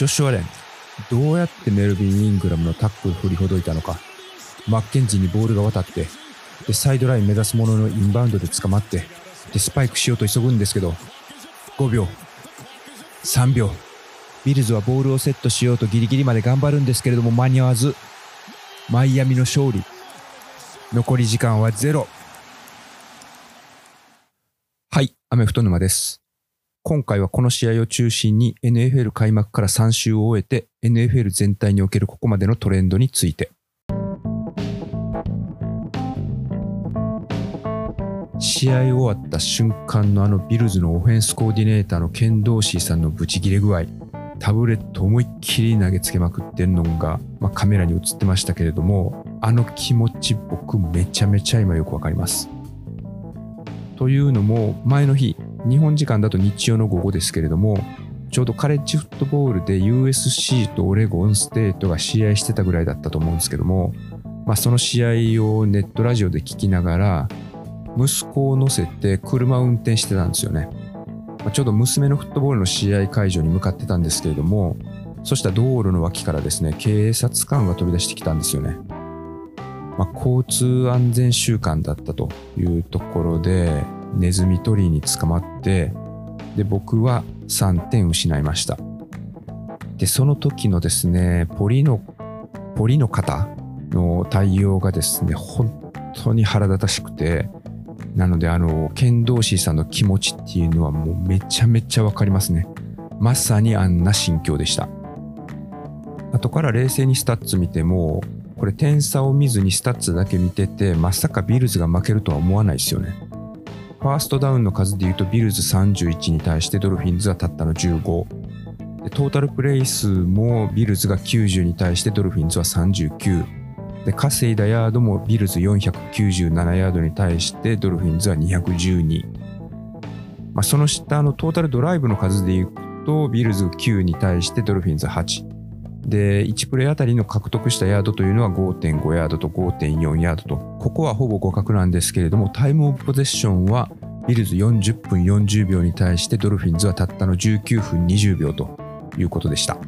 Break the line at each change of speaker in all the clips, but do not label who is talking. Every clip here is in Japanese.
ジョシュアレン、どうやってメルビン・イングラムのタックル振りほどいたのか。マッケンジーにボールが渡って、で、サイドライン目指す者ののインバウンドで捕まって、で、スパイクしようと急ぐんですけど、5秒、3秒。ビルズはボールをセットしようとギリギリまで頑張るんですけれども間に合わず、マイアミの勝利。残り時間はゼロ。はい、雨太沼です。今回はこの試合を中心に NFL 開幕から3週を終えて NFL 全体におけるここまでのトレンドについて。試合終わった瞬間のあのビルズのオフェンスコーディネーターのケン・ドーシーさんのブチギレ具合、タブレット思いっきり投げつけまくってるのが、まあ、カメラに映ってましたけれども、あの気持ち僕めちゃめちゃ今よくわかります。というのも、前の日、日本時間だと日曜の午後ですけれども、ちょうどカレッジフットボールで USC とオレゴンステートが試合してたぐらいだったと思うんですけども、まあ、その試合をネットラジオで聞きながら、息子を乗せて車を運転してたんですよね。まあ、ちょうど娘のフットボールの試合会場に向かってたんですけれども、そした道路の脇からですね、警察官が飛び出してきたんですよね。まあ、交通安全週間だったというところで、ネズミ捕りに捕まって、で、僕は3点失いました。で、その時のですね、ポリの、ポリの方の対応がですね、本当に腹立たしくて、なので、あの、ケンドーシーさんの気持ちっていうのはもうめちゃめちゃわかりますね。まさにあんな心境でした。後から冷静にスタッツ見ても、これ点差を見ずにスタッツだけ見てて、まさかビルズが負けるとは思わないですよね。ファーストダウンの数で言うとビルズ31に対してドルフィンズはたったの15。トータルプレイ数もビルズが90に対してドルフィンズは39。で稼いだヤードもビルズ497ヤードに対してドルフィンズは212、まあ、その下のトータルドライブの数でいくとビルズ9に対してドルフィンズ8で1プレーあたりの獲得したヤードというのは5.5ヤードと5.4ヤードとここはほぼ互角なんですけれどもタイムオブポゼッションはビルズ40分40秒に対してドルフィンズはたったの19分20秒ということでした。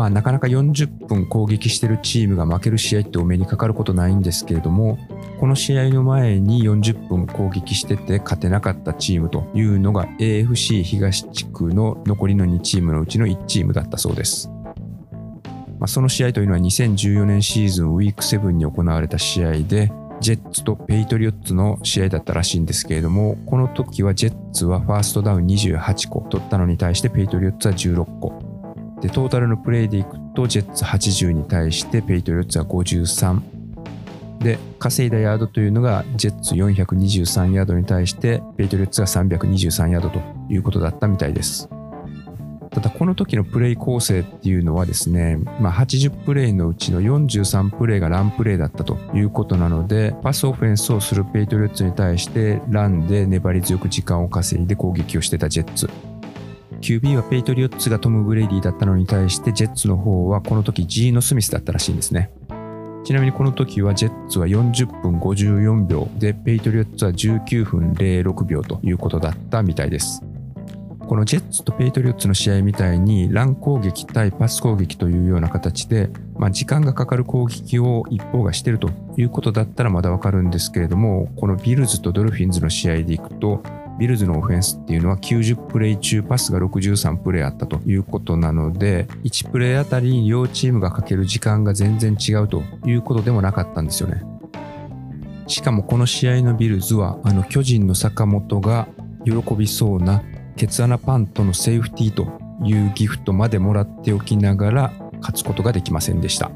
まあ、なかなか40分攻撃してるチームが負ける試合ってお目にかかることないんですけれども、この試合の前に40分攻撃してて勝てなかったチームというのが AFC 東地区の残りの2チームのうちの1チームだったそうです。まあ、その試合というのは2014年シーズンウィーク7に行われた試合で、ジェッツとペイトリオッツの試合だったらしいんですけれども、この時はジェッツはファーストダウン28個取ったのに対してペイトリオッツは16個。で、トータルのプレイでいくと、ジェッツ80に対してペイトリオッツは53。で、稼いだヤードというのが、ジェッツ423ヤードに対して、ペイトリオッツが323ヤードということだったみたいです。ただ、この時のプレイ構成っていうのはですね、まあ、80プレイのうちの43プレイがランプレイだったということなので、パスオフェンスをするペイトリオッツに対して、ランで粘り強く時間を稼いで攻撃をしてたジェッツ。QB はペイトリオッツがトム・ブレイディだったのに対してジェッツの方はこの時ジーノ・スミスだったらしいんですね。ちなみにこの時はジェッツは40分54秒でペイトリオッツは19分06秒ということだったみたいです。このジェッツとペイトリオッツの試合みたいにラン攻撃対パス攻撃というような形で、まあ、時間がかかる攻撃を一方がしているということだったらまだわかるんですけれどもこのビルズとドルフィンズの試合でいくとビルズのオフェンスっていうのは90プレイ中パスが63プレイあったということなので1プレイあたり両チームがかける時間が全然違うということでもなかったんですよね。しかもこの試合のビルズはあの巨人の坂本が喜びそうなケツ穴パントのセーフティーというギフトまでもらっておきながら勝つことができませんでした。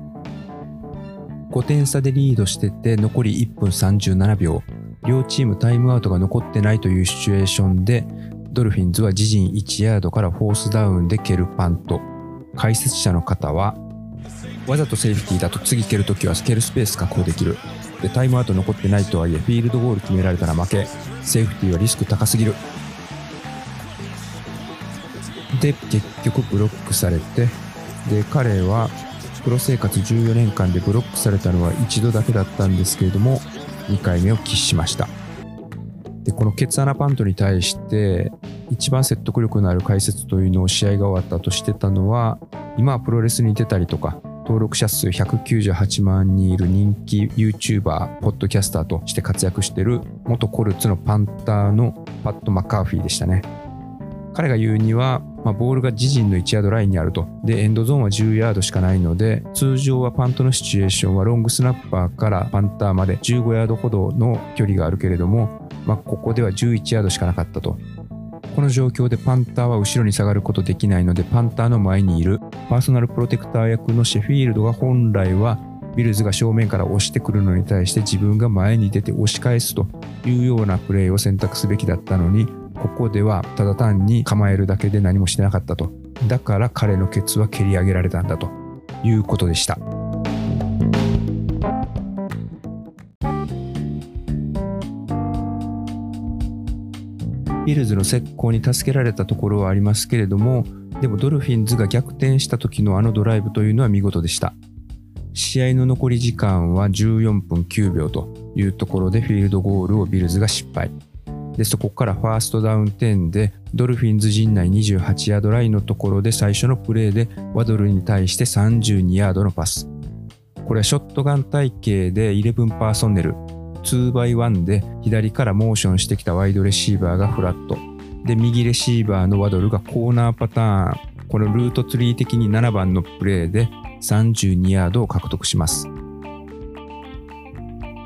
5点差でリードしてて残り1分37秒。両チームタイムアウトが残ってないというシチュエーションで、ドルフィンズは自陣1ヤードからフォースダウンで蹴るパント。解説者の方は、わざとセーフティーだと次蹴るときは蹴るスペース確保できる。で、タイムアウト残ってないとはいえ、フィールドゴール決められたら負け。セーフティーはリスク高すぎる。で、結局ブロックされて、で、彼はプロ生活14年間でブロックされたのは一度だけだったんですけれども、2回目を喫しましたでこのケツ穴パントに対して一番説得力のある解説というのを試合が終わったとしてたのは今はプロレスに出たりとか登録者数198万人いる人気 YouTuber、ポッドキャスターとして活躍している元コルツのパンターのパット・マッカーフィーでしたね。彼が言うには、まあ、ボールが自陣の1ヤードラインにあると。で、エンドゾーンは10ヤードしかないので、通常はパントのシチュエーションはロングスナッパーからパンターまで15ヤードほどの距離があるけれども、まあ、ここでは11ヤードしかなかったと。この状況でパンターは後ろに下がることできないのでパンターの前にいるパーソナルプロテクター役のシェフィールドが本来はビルズが正面から押してくるのに対して自分が前に出て押し返すというようなプレーを選択すべきだったのにここではただ単に構えるだけで何もしてなかったとだから彼のケツは蹴り上げられたんだということでした。ビルズの石膏に助けられたところはありますけれども、でもドルフィンズが逆転した時のあのドライブというのは見事でした。試合の残り時間は14分9秒というところでフィールドゴールをビルズが失敗。で、そこからファーストダウン10でドルフィンズ陣内28ヤードラインのところで最初のプレーでワドルに対して32ヤードのパス。これはショットガン隊形で11パーソンネル 2x1 で左からモーションしてきたワイドレシーバーがフラット。で、右レシーバーのワドルがコーナーパターン。このルートツリー的に7番のプレーで32ヤードを獲得します。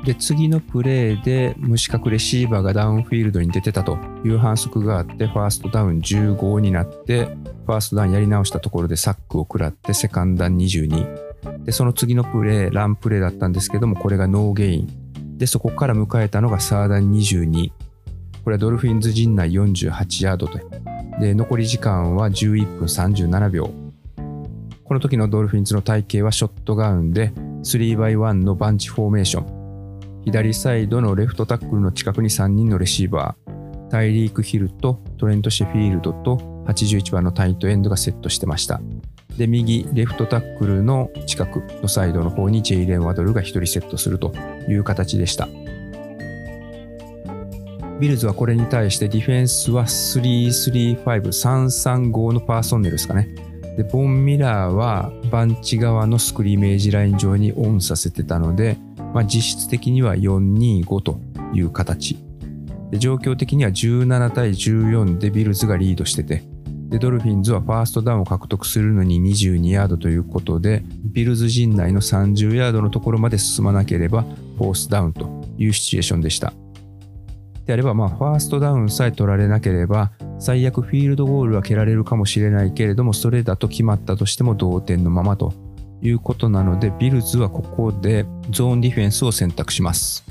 で、次のプレーで無資格レシーバーがダウンフィールドに出てたという反則があって、ファーストダウン15になって、ファーストダウンやり直したところでサックを食らって、セカンダウン22。で、その次のプレー、ランプレーだったんですけども、これがノーゲイン。で、そこから迎えたのがサーダン22。これはドルフィンズ陣内48ヤードと。で、残り時間は11分37秒。この時のドルフィンズの隊形はショットガンで 3x1 のバンチフォーメーション。左サイドのレフトタックルの近くに3人のレシーバー。タイリーク・ヒルとトレント・シェフィールドと81番のタイトエンドがセットしてました。で、右レフトタックルの近くのサイドの方にジェイレン・ワドルが1人セットするという形でした。ビルズはこれに対してディフェンスは335、335のパーソンネルですかね。で、ボン・ミラーはバンチ側のスクリメージライン上にオンさせてたので、まあ、実質的には425という形。状況的には17対14でビルズがリードしてて、ドルフィンズはファーストダウンを獲得するのに22ヤードということで、ビルズ陣内の30ヤードのところまで進まなければ、フォースダウンというシチュエーションでした。であれば、まあ、ファーストダウンさえ取られなければ、最悪フィールドゴールは蹴られるかもしれないけれども、それだと決まったとしても同点のままということなので、ビルズはここでゾーンディフェンスを選択します。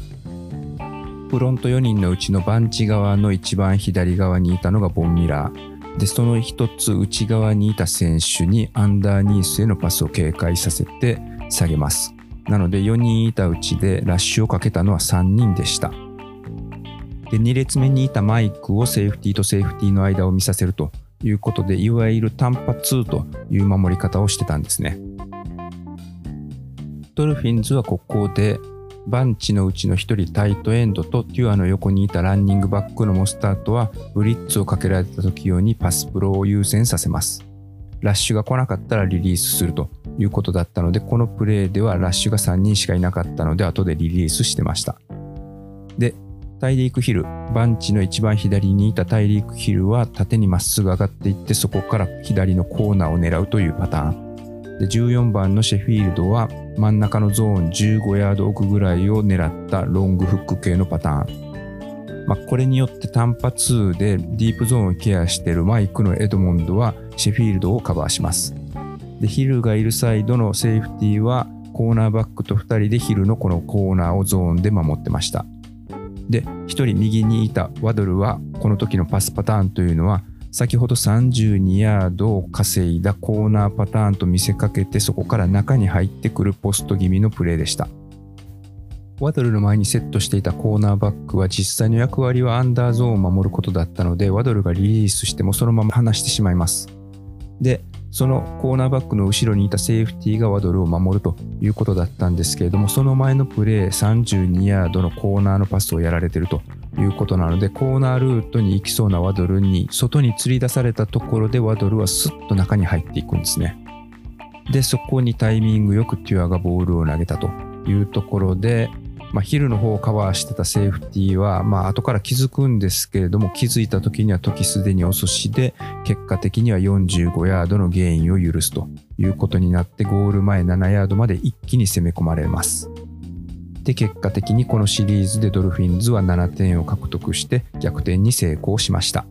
フロント4人のうちのバンチ側の一番左側にいたのがボンミラー。で、その一つ内側にいた選手にアンダーニースへのパスを警戒させて下げます。なので4人いたうちでラッシュをかけたのは3人でした。で、2列目にいたマイクをセーフティーとセーフティーの間を見させるということで、いわゆるタンパ2という守り方をしてたんですね。ドルフィンズはここでバンチのうちの1人タイトエンドとテュアの横にいたランニングバックのモスタートはブリッツをかけられた時用にパスプロを優先させます。ラッシュが来なかったらリリースするということだったので、このプレーではラッシュが3人しかいなかったので、後でリリースしてました。で、タイリークヒル、バンチの一番左にいたタイリークヒルは縦にまっすぐ上がっていって、そこから左のコーナーを狙うというパターン。で14番のシェフィールドは真ん中のゾーン15ヤード奥ぐらいを狙ったロングフック系のパターン。まあ、これによって単発でディープゾーンをケアしているマイクのエドモンドはシェフィールドをカバーします。でヒルがいるサイドのセーフティーはコーナーバックと2人でヒルのこのコーナーをゾーンで守ってました。で、1人右にいたワドルはこの時のパスパターンというのは先ほど32ヤードを稼いだコーナーパターンと見せかけてそこから中に入ってくるポスト気味のプレーでした。ワドルの前にセットしていたコーナーバックは実際の役割はアンダーゾーンを守ることだったのでワドルがリリースしてもそのまま離してしまいます。で、そのコーナーバックの後ろにいたセーフティーがワドルを守るということだったんですけれども、その前のプレー32ヤードのコーナーのパスをやられてるということなのでコーナールートに行きそうなワドルに外に釣り出されたところでワドルはスッと中に入っていくんですね。でそこにタイミングよくテュアがボールを投げたというところで、まあ、ヒルの方をカバーしてたセーフティーは、まあ後から気づくんですけれども気づいた時には時すでに遅しで結果的には45ヤードのゲインを許すということになってゴール前7ヤードまで一気に攻め込まれます。で結果的にこのシリーズでドルフィンズは7点を獲得して逆転に成功しました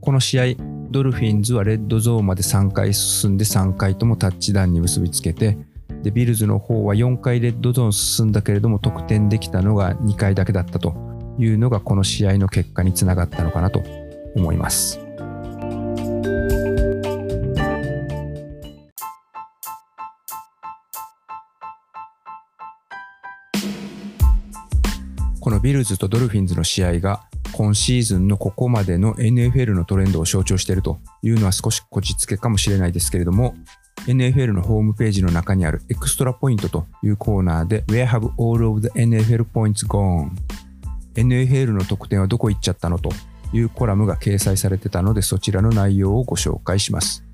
この試合ドルフィンズはレッドゾーンまで3回進んで3回ともタッチダウンに結びつけてでビルズの方は4回レッドゾーン進んだけれども得点できたのが2回だけだったというのがこの試合の結果につながったのかなと思います。このビルズとドルフィンズの試合が今シーズンのここまでの NFL のトレンドを象徴しているというのは少しこじつけかもしれないですけれども NFL のホームページの中にあるエクストラポイントというコーナーで Where have all of the NFL points gone? NFL の得点はどこ行っちゃったのというコラムが掲載されてたのでそちらの内容をご紹介します。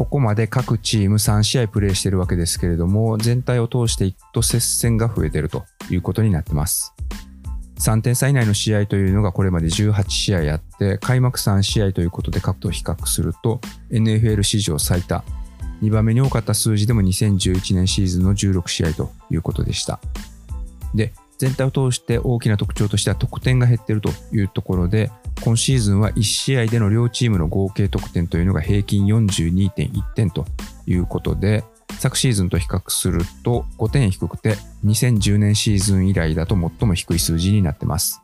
ここまで各チーム3試合プレーしてるわけですけれども、全体を通していくと接戦が増えてるということになってます。3点差以内の試合というのがこれまで18試合あって、開幕3試合ということで各と比較すると、NFL 史上最多、2番目に多かった数字でも2011年シーズンの16試合ということでした。で、全体を通して大きな特徴としては得点が減っているというところで、今シーズンは1試合での両チームの合計得点というのが平均42.1点ということで、昨シーズンと比較すると5点低くて2010年シーズン以来だと最も低い数字になってます。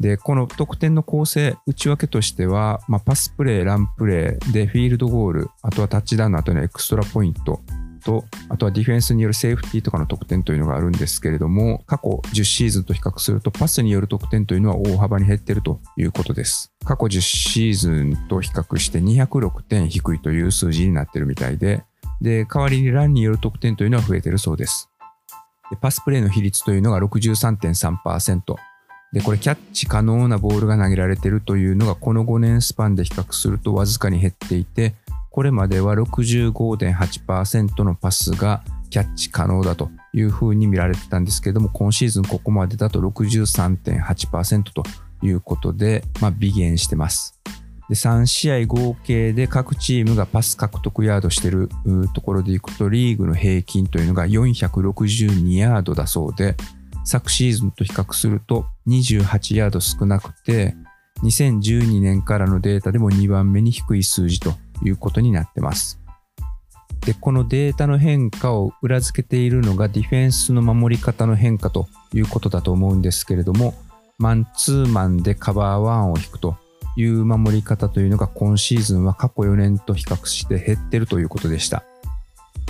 で、この得点の構成、内訳としては、まあ、パスプレー、ランプレーでフィールドゴール、あとはタッチダウンの後のエクストラポイント、と、あとはディフェンスによるセーフティーとかの得点というのがあるんですけれども、過去10シーズンと比較するとパスによる得点というのは大幅に減っているということです。過去10シーズンと比較して206点低いという数字になっているみたいで、で、代わりにランによる得点というのは増えているそうです。でパスプレーの比率というのが63.3%。で、これキャッチ可能なボールが投げられているというのがこの5年スパンで比較するとわずかに減っていて、これまでは65.8%のパスがキャッチ可能だというふうに見られてたんですけども、今シーズンここまでだと63.8%ということで、まあ、微減してます。で3試合合計で各チームがパス獲得ヤードしてるところでいくとリーグの平均というのが462ヤードだそうで昨シーズンと比較すると28ヤード少なくて2012年からのデータでも2番目に低い数字ということになってます。で、このデータの変化を裏付けているのがディフェンスの守り方の変化ということだと思うんですけれども、マンツーマンでカバーワンを引くという守り方というのが今シーズンは過去4年と比較して減ってるということでした。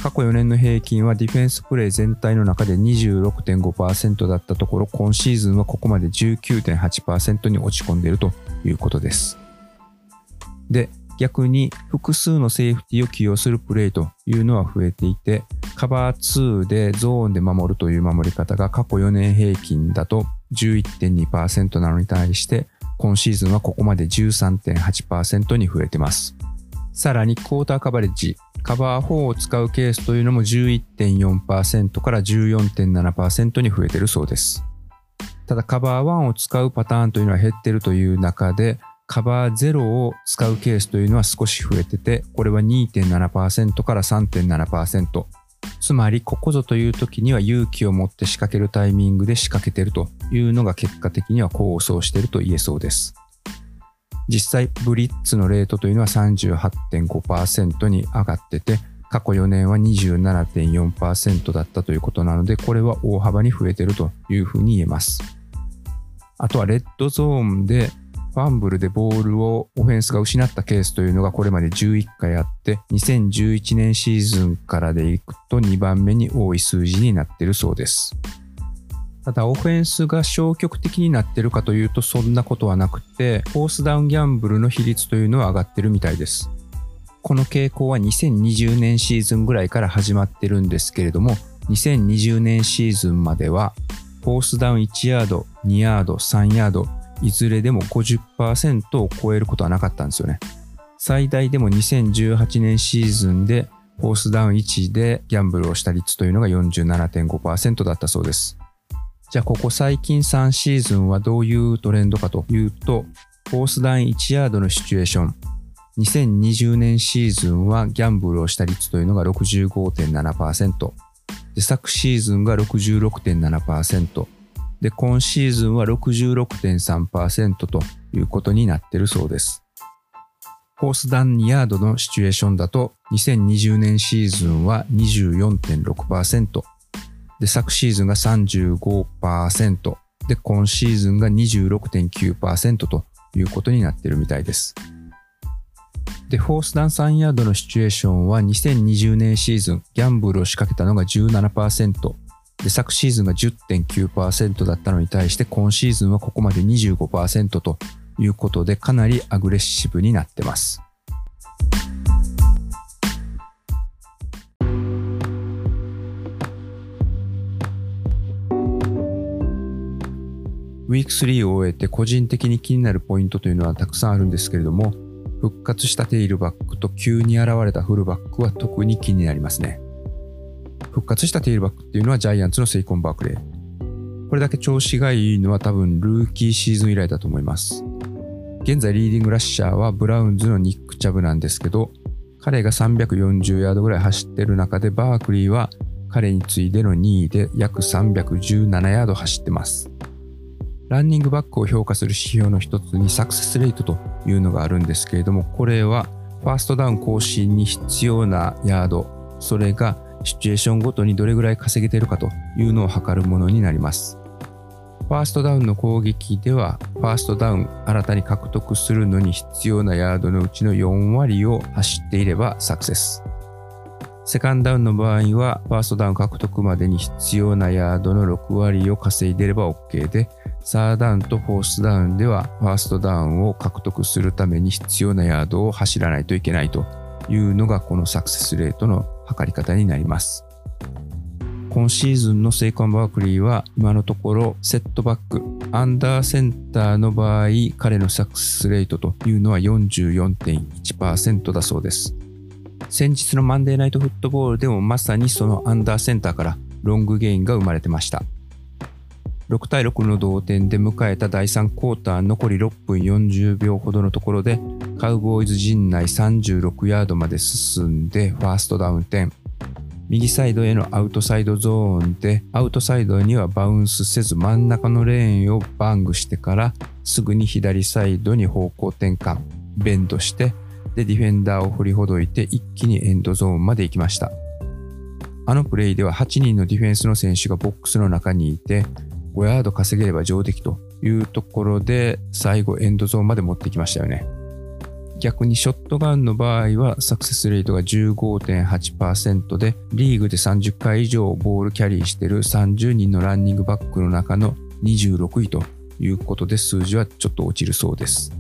過去4年の平均はディフェンスプレー全体の中で26.5%だったところ、今シーズンはここまで19.8%に落ち込んでいるということです。で、逆に複数のセーフティーを起用するプレーというのは増えていて、カバー2でゾーンで守るという守り方が過去4年平均だと11.2%なのに対して、今シーズンはここまで13.8%に増えてます。さらにクォーターカバレッジ、カバー4を使うケースというのも11.4%から14.7%に増えているそうです。ただカバー1を使うパターンというのは減っているという中で、カバー0を使うケースというのは少し増えてて、これは2.7%から3.7%。つまり、ここぞという時には勇気を持って仕掛けるタイミングで仕掛けてるというのが結果的には功を奏していると言えそうです。実際、ブリッツのレートというのは38.5%に上がってて、過去4年は27.4%だったということなので、これは大幅に増えてるというふうに言えます。あとはレッドゾーンでファンブルでボールをオフェンスが失ったケースというのがこれまで11回あって、2011年シーズンからでいくと2番目に多い数字になっているそうです。ただ、オフェンスが消極的になっているかというとそんなことはなくて、フォースダウンギャンブルの比率というのは上がっているみたいです。この傾向は2020年シーズンぐらいから始まってるんですけれども、2020年シーズンまではフォースダウン1ヤード、2ヤード、3ヤード、いずれでも50%を超えることはなかったんですよね。最大でも2018年シーズンでフォースダウン1でギャンブルをした率というのが47.5%だったそうです。じゃあここ最近3シーズンはどういうトレンドかというと、フォースダウン1ヤードのシチュエーション、2020年シーズンはギャンブルをした率というのが65.7%、で昨シーズンが66.7%、で今シーズンは66.3%ということになってるそうです。コースダウンヤードのシチュエーションだと2020年シーズンは24.6%で昨シーズンが35%で今シーズンが26.9%ということになってるみたいです。で、フォースダウン3ヤードのシチュエーションは2020年シーズンギャンブルを仕掛けたのが17%で昨シーズンが10.9%だったのに対して今シーズンはここまで25%ということでかなりアグレッシブになってます。ウィーク3を終えて個人的に気になるポイントというのはたくさんあるんですけれども、復活したテイルバックと急に現れたフルバックは特に気になりますね。復活したテイルバックっていうのはジャイアンツのセイコン・バークレー。これだけ調子がいいのは多分ルーキーシーズン以来だと思います。現在リーディングラッシャーはブラウンズのニック・チャブなんですけど、彼が340ヤードぐらい走ってる中でバークリーは彼に次いでの2位で約317ヤード走ってます。ランニングバックを評価する指標の一つにサクセスレートというのがあるんですけれども、これはファーストダウン更新に必要なヤード、それがシチュエーションごとにどれぐらい稼げてるかというのを測るものになります。ファーストダウンの攻撃では、ファーストダウン新たに獲得するのに必要なヤードのうちの4割を走っていればサクセス。セカンドダウンの場合は、ファーストダウン獲得までに必要なヤードの6割を稼いでれば OK で、サーダウンとフォースダウンでは、ファーストダウンを獲得するために必要なヤードを走らないといけないというのが、このサクセスレートの測り方になります。今シーズンのセイコン・バークリーは今のところセットバック、アンダーセンターの場合、彼のサクスレートというのは44.1%だそうです。先日のマンデーナイトフットボールでもまさにそのアンダーセンターからロングゲインが生まれてました。6対6の同点で迎えた第3クォーター。残り6分40秒ほどのところでカウボーイズ陣内36ヤードまで進んでファーストダウン10右サイドへのアウトサイドゾーンで、アウトサイドにはバウンスせず真ん中のレーンをバングしてから、すぐに左サイドに方向転換、ベンドして、で、ディフェンダーを振りほどいて一気にエンドゾーンまで行きました。あのプレイでは8人のディフェンスの選手がボックスの中にいて、5ヤード稼げれば上出来というところで、最後エンドゾーンまで持ってきましたよね。逆にショットガンの場合はサクセスレートが15.8%でリーグで30回以上ボールキャリーしてる30人のランニングバックの中の26位ということで数字はちょっと落ちるそうです。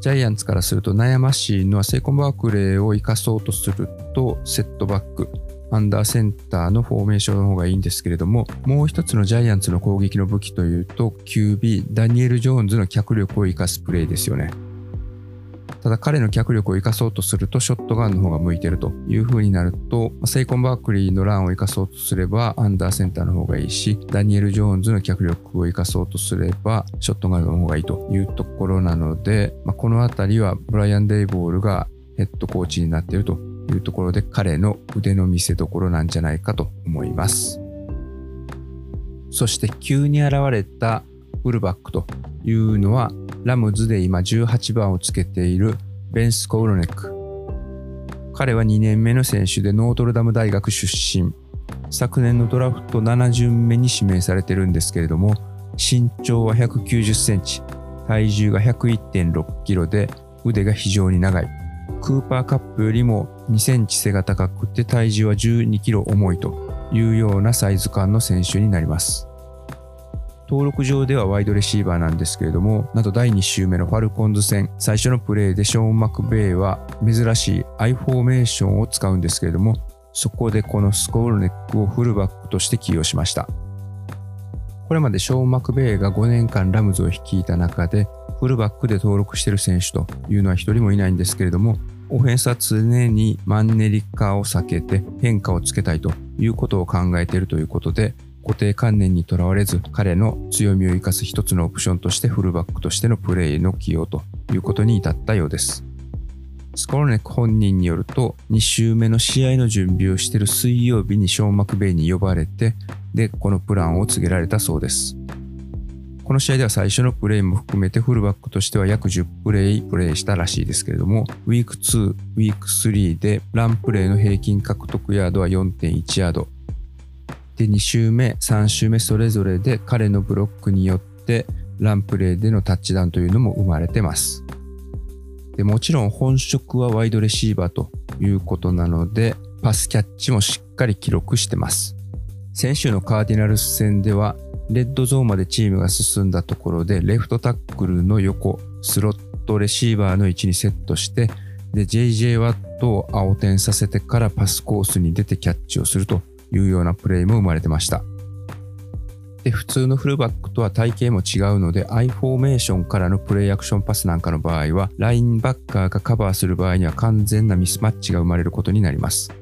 ジャイアンツからすると悩ましいのはセイコンバークレーを生かそうとするとセットバック、アンダーセンターのフォーメーションの方がいいんですけれども、もう一つのジャイアンツの攻撃の武器というと QB、ダニエル・ジョーンズの脚力を生かすプレーですよね。ただ彼の脚力を生かそうとするとショットガンの方が向いてるという風になると、セイコン・バークリーのランを生かそうとすればアンダーセンターの方がいいし、ダニエル・ジョーンズの脚力を生かそうとすればショットガンの方がいいというところなので、まあ、このあたりはブライアン・デイボールがヘッドコーチになっているというところで彼の腕の見せ所なんじゃないかと思います。そして急に現れたフルバックというのはラムズで今18番をつけているベンス・コウロネック。彼は2年目の選手でノートルダム大学出身。昨年のドラフト7巡目に指名されてるんですけれども、身長は190センチ、体重が101.6キロで腕が非常に長い。クーパーカップよりも2センチ背が高くて体重は12キロ重いというようなサイズ感の選手になります。登録上ではワイドレシーバーなんですけれども、など第2週目のファルコンズ戦、最初のプレーでショーン・マクベイは珍しいアイフォーメーションを使うんですけれども、そこでこのスコールネックをフルバックとして起用しました。これまでショーン・マクベイが5年間ラムズを率いた中で、フルバックで登録している選手というのは一人もいないんですけれども、オフェンスは常にマンネリ化を避けて変化をつけたいということを考えているということで、固定観念にとらわれず、彼の強みを生かす一つのオプションとしてフルバックとしてのプレーの起用ということに至ったようです。スコロネック本人によると、2週目の試合の準備をしている水曜日にショー・マクベイに呼ばれて、で、このプランを告げられたそうです。この試合では最初のプレイも含めてフルバックとしては約10プレイプレイしたらしいですけれども、ウィーク2、ウィーク3でランプレイの平均獲得ヤードは4.1ヤード。で、2週目、3週目それぞれで彼のブロックによってランプレイでのタッチダウンというのも生まれてます。でもちろん本職はワイドレシーバーということなので、パスキャッチもしっかり記録してます。先週のカーディナルス戦では、レッドゾーンまでチームが進んだところで、レフトタックルの横、スロットレシーバーの位置にセットして、で、JJ ワットを青点させてからパスコースに出てキャッチをするというようなプレイも生まれてました。で、普通のフルバックとは体型も違うので、アイフォーメーションからのプレイアクションパスなんかの場合は、ラインバッカーがカバーする場合には完全なミスマッチが生まれることになります。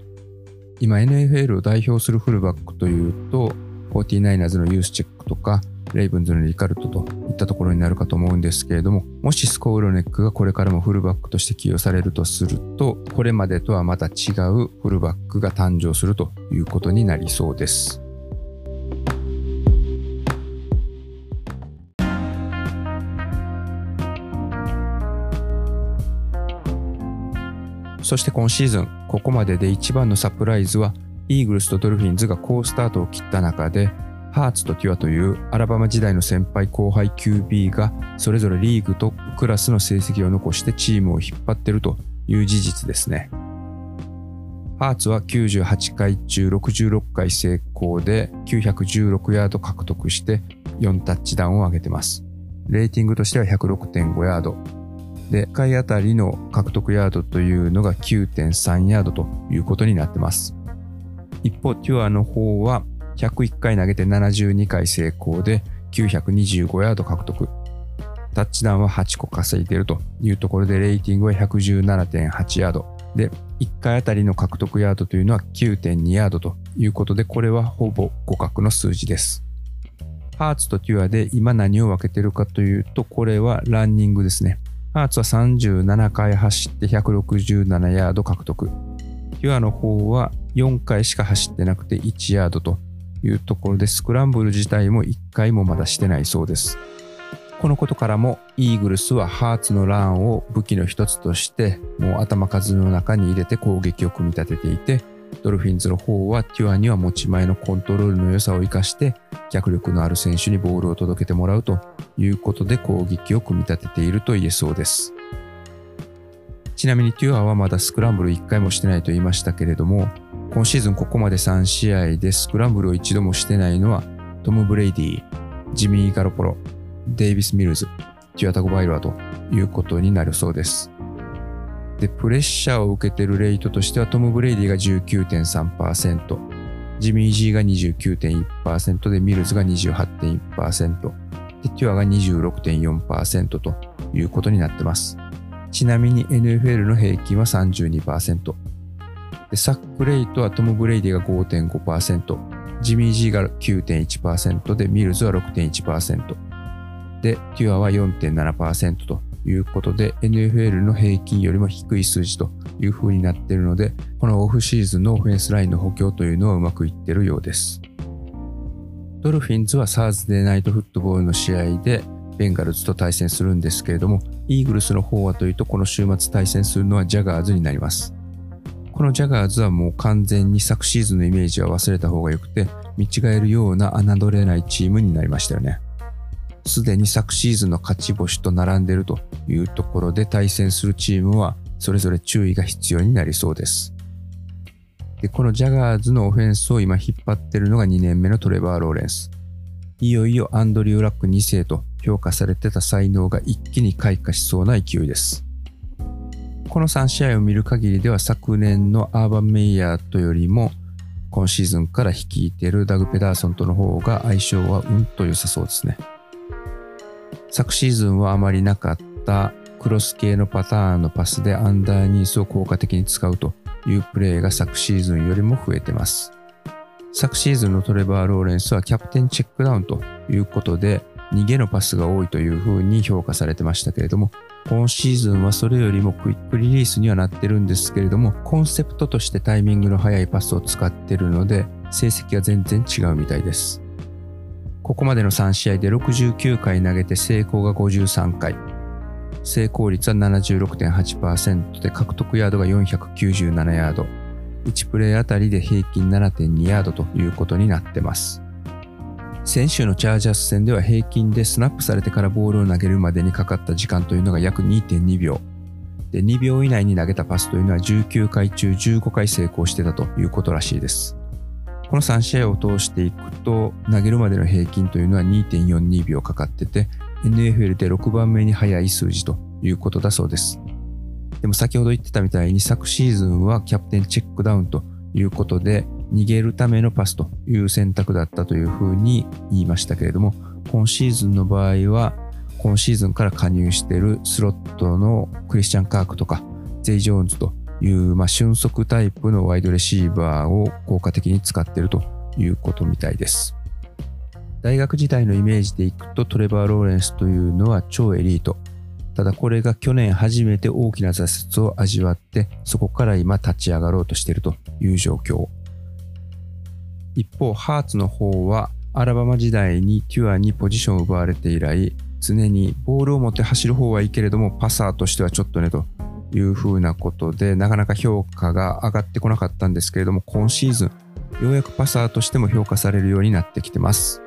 今 NFL を代表するフルバックというと、49ers のユースチェックとか、レイブンズのリカルトといったところになるかと思うんですけれども、もしスコーロネックがこれからもフルバックとして起用されるとすると、これまでとはまた違うフルバックが誕生するということになりそうです。そして今シーズン、ここまでで一番のサプライズは、イーグルスとドルフィンズが好スタートを切った中で、ハーツとテュアというアラバマ時代の先輩後輩 QB がそれぞれリーグトップクラスの成績を残してチームを引っ張ってるという事実ですね。ハーツは98回中66回成功で916ヤード獲得して4タッチダウンを上げてます。レーティングとしては106.5ヤード。で、1回あたりの獲得ヤードというのが9.3ヤードということになってます。一方、テュアの方は101回投げて72回成功で925ヤード獲得。タッチダウンは8個稼いでるというところで、レーティングは117.8ヤード。で、1回あたりの獲得ヤードというのは9.2ヤードということで、これはほぼ互角の数字です。ハーツとテュアで今何を分けてるかというと、これはランニングですね。ハーツは37回走って167ヤード獲得。テュアの方は4回しか走ってなくて1ヤードというところで、スクランブル自体も1回もまだしてないそうです。このことからも、イーグルスはハーツのランを武器の一つとして、もう頭数の中に入れて攻撃を組み立てていて、ドルフィンズの方はテュアには持ち前のコントロールの良さを生かして脚力のある選手にボールを届けてもらうということで攻撃を組み立てていると言えそうです。ちなみにテュアはまだスクランブル1回もしてないと言いましたけれども、今シーズンここまで3試合でスクランブルを一度もしてないのはトム・ブレイディ、ジミー・ガロポロ、デイビス・ミルズ、テュア・タゴヴァイロアということになるそうです。で、プレッシャーを受けてるレイトとしてはトム・ブレイディが19.3%、ジミー・ジーが29.1%でミルズが28.1%、で、テュアが26.4%ということになってます。ちなみに NFL の平均は32%。でサック・レイトはトム・ブレイディが5.5%、ジミー・ジーが9.1%で、ミルズは6.1%、で、テュアは4.7%ということで、NFL の平均よりも低い数字という風になっているので、このオフシーズンのオフェンスラインの補強というのはうまくいっているようです。ドルフィンズはサーズデーナイトフットボールの試合でベンガルズと対戦するんですけれども、イーグルスの方はというと、この週末対戦するのはジャガーズになります。このジャガーズはもう完全に昨シーズンのイメージは忘れた方が良くて、見違えるような侮れないチームになりましたよね。すでに昨シーズンの勝ち星と並んでるというところで対戦するチームはそれぞれ注意が必要になりそうです。で、このジャガーズのオフェンスを今引っ張ってるのが2年目のトレバー・ローレンス。いよいよアンドリュー・ラック2世と評価されてた才能が一気に開花しそうな勢いです。この3試合を見る限りでは昨年のアーバン・メイヤーとよりも今シーズンから率いているダグ・ペダーソンとの方が相性はうんと良さそうですね。昨シーズンはあまりなかったクロス系のパターンのパスでアンダーニースを効果的に使うというプレーが昨シーズンよりも増えてます。昨シーズンのトレバー・ローレンスはキャプテンチェックダウンということで逃げのパスが多いというふうに評価されてましたけれども今シーズンはそれよりもクイックリリースにはなってるんですけれどもコンセプトとしてタイミングの速いパスを使ってるので成績が全然違うみたいですここまでの3試合で69回投げて成功が53回成功率は76.8%で獲得ヤードが497ヤード。1プレーあたりで平均7.2ヤードということになってます。先週のチャージャース戦では平均でスナップされてからボールを投げるまでにかかった時間というのが約2.2秒。で、2秒以内に投げたパスというのは19回中15回成功してたということらしいです。この3試合を通していくと、投げるまでの平均というのは2.42秒かかってて、NFL で6番目に速い数字ということだそうです。でも先ほど言ってたみたいに昨シーズンはキャプテンチェックダウンということで逃げるためのパスという選択だったというふうに言いましたけれども今シーズンの場合は今シーズンから加入しているスロットのクリスチャン・カークとかゼイ・ジョーンズという、まあ、俊足タイプのワイドレシーバーを効果的に使っているということみたいです。大学時代のイメージでいくとトレバー・ローレンスというのは超エリート。ただこれが去年初めて大きな挫折を味わってそこから今立ち上がろうとしているという状況。一方、ハーツの方はアラバマ時代にテュアにポジションを奪われて以来常にボールを持って走る方はいいけれどもパサーとしてはちょっとねというふうなことでなかなか評価が上がってこなかったんですけれども今シーズンようやくパサーとしても評価されるようになってきてます。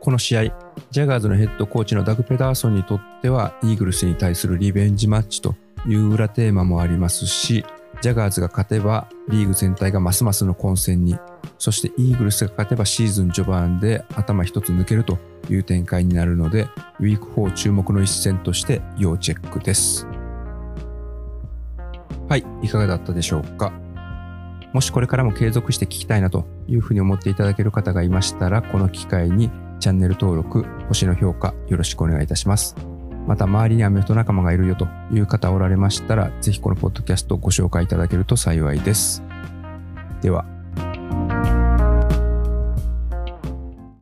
この試合、ジャガーズのヘッドコーチのダグ・ペダーソンにとっては、イーグルスに対するリベンジマッチという裏テーマもありますし、ジャガーズが勝てばリーグ全体がますますの混戦に、そしてイーグルスが勝てばシーズン序盤で頭一つ抜けるという展開になるので、ウィーク4注目の一戦として要チェックです。はい、いかがだったでしょうか？もしこれからも継続して聞きたいなというふうに思っていただける方がいましたら、この機会にチャンネル登録、星の評価よろしくお願いいたします。また周りにアメフト仲間がいるよという方おられましたら、ぜひこのポッドキャストをご紹介いただけると幸いです。では。